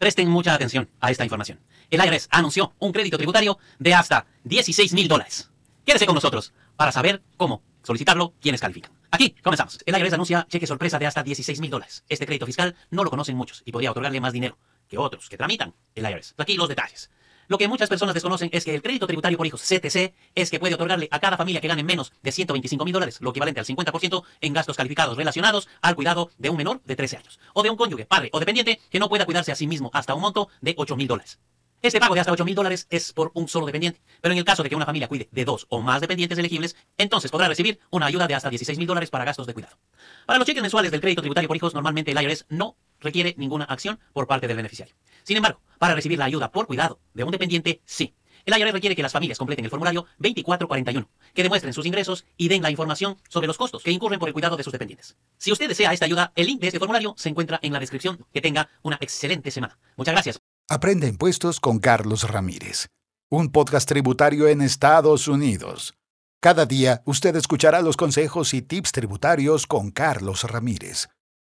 Presten mucha atención a esta información. El IRS anunció un crédito tributario de hasta 16 mil dólares. Quédese con nosotros para saber cómo solicitarlo, quiénes califican. Aquí comenzamos. El IRS anuncia cheque sorpresa de hasta 16 mil dólares. Este crédito fiscal no lo conocen muchos y podría otorgarle más dinero que otros que tramitan el IRS. Aquí los detalles. Lo que muchas personas desconocen es que el crédito tributario por hijos CTC es que puede otorgarle a cada familia que gane menos de 125 mil dólares, lo equivalente al 50% en gastos calificados relacionados al cuidado de un menor de 13 años, o de un cónyuge, padre o dependiente que no pueda cuidarse a sí mismo hasta un monto de 8 mil dólares. Este pago de hasta 8 mil dólares es por un solo dependiente, pero en el caso de que una familia cuide de dos o más dependientes elegibles, entonces podrá recibir una ayuda de hasta 16 mil dólares para gastos de cuidado. Para los cheques mensuales del crédito tributario por hijos, normalmente el IRS no requiere ninguna acción por parte del beneficiario. Sin embargo, para recibir la ayuda por cuidado de un dependiente, sí. El IRS requiere que las familias completen el formulario 2441, que demuestren sus ingresos y den la información sobre los costos que incurren por el cuidado de sus dependientes. Si usted desea esta ayuda, el link de este formulario se encuentra en la descripción. Que tenga una excelente semana. Muchas gracias. Aprende impuestos con Carlos Ramírez, un podcast tributario en Estados Unidos. Cada día usted escuchará los consejos y tips tributarios con Carlos Ramírez.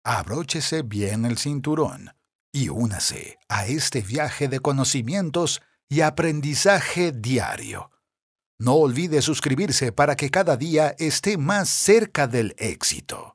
Abróchese bien el cinturón y únase a este viaje de conocimientos y aprendizaje diario. No olvide suscribirse para que cada día esté más cerca del éxito.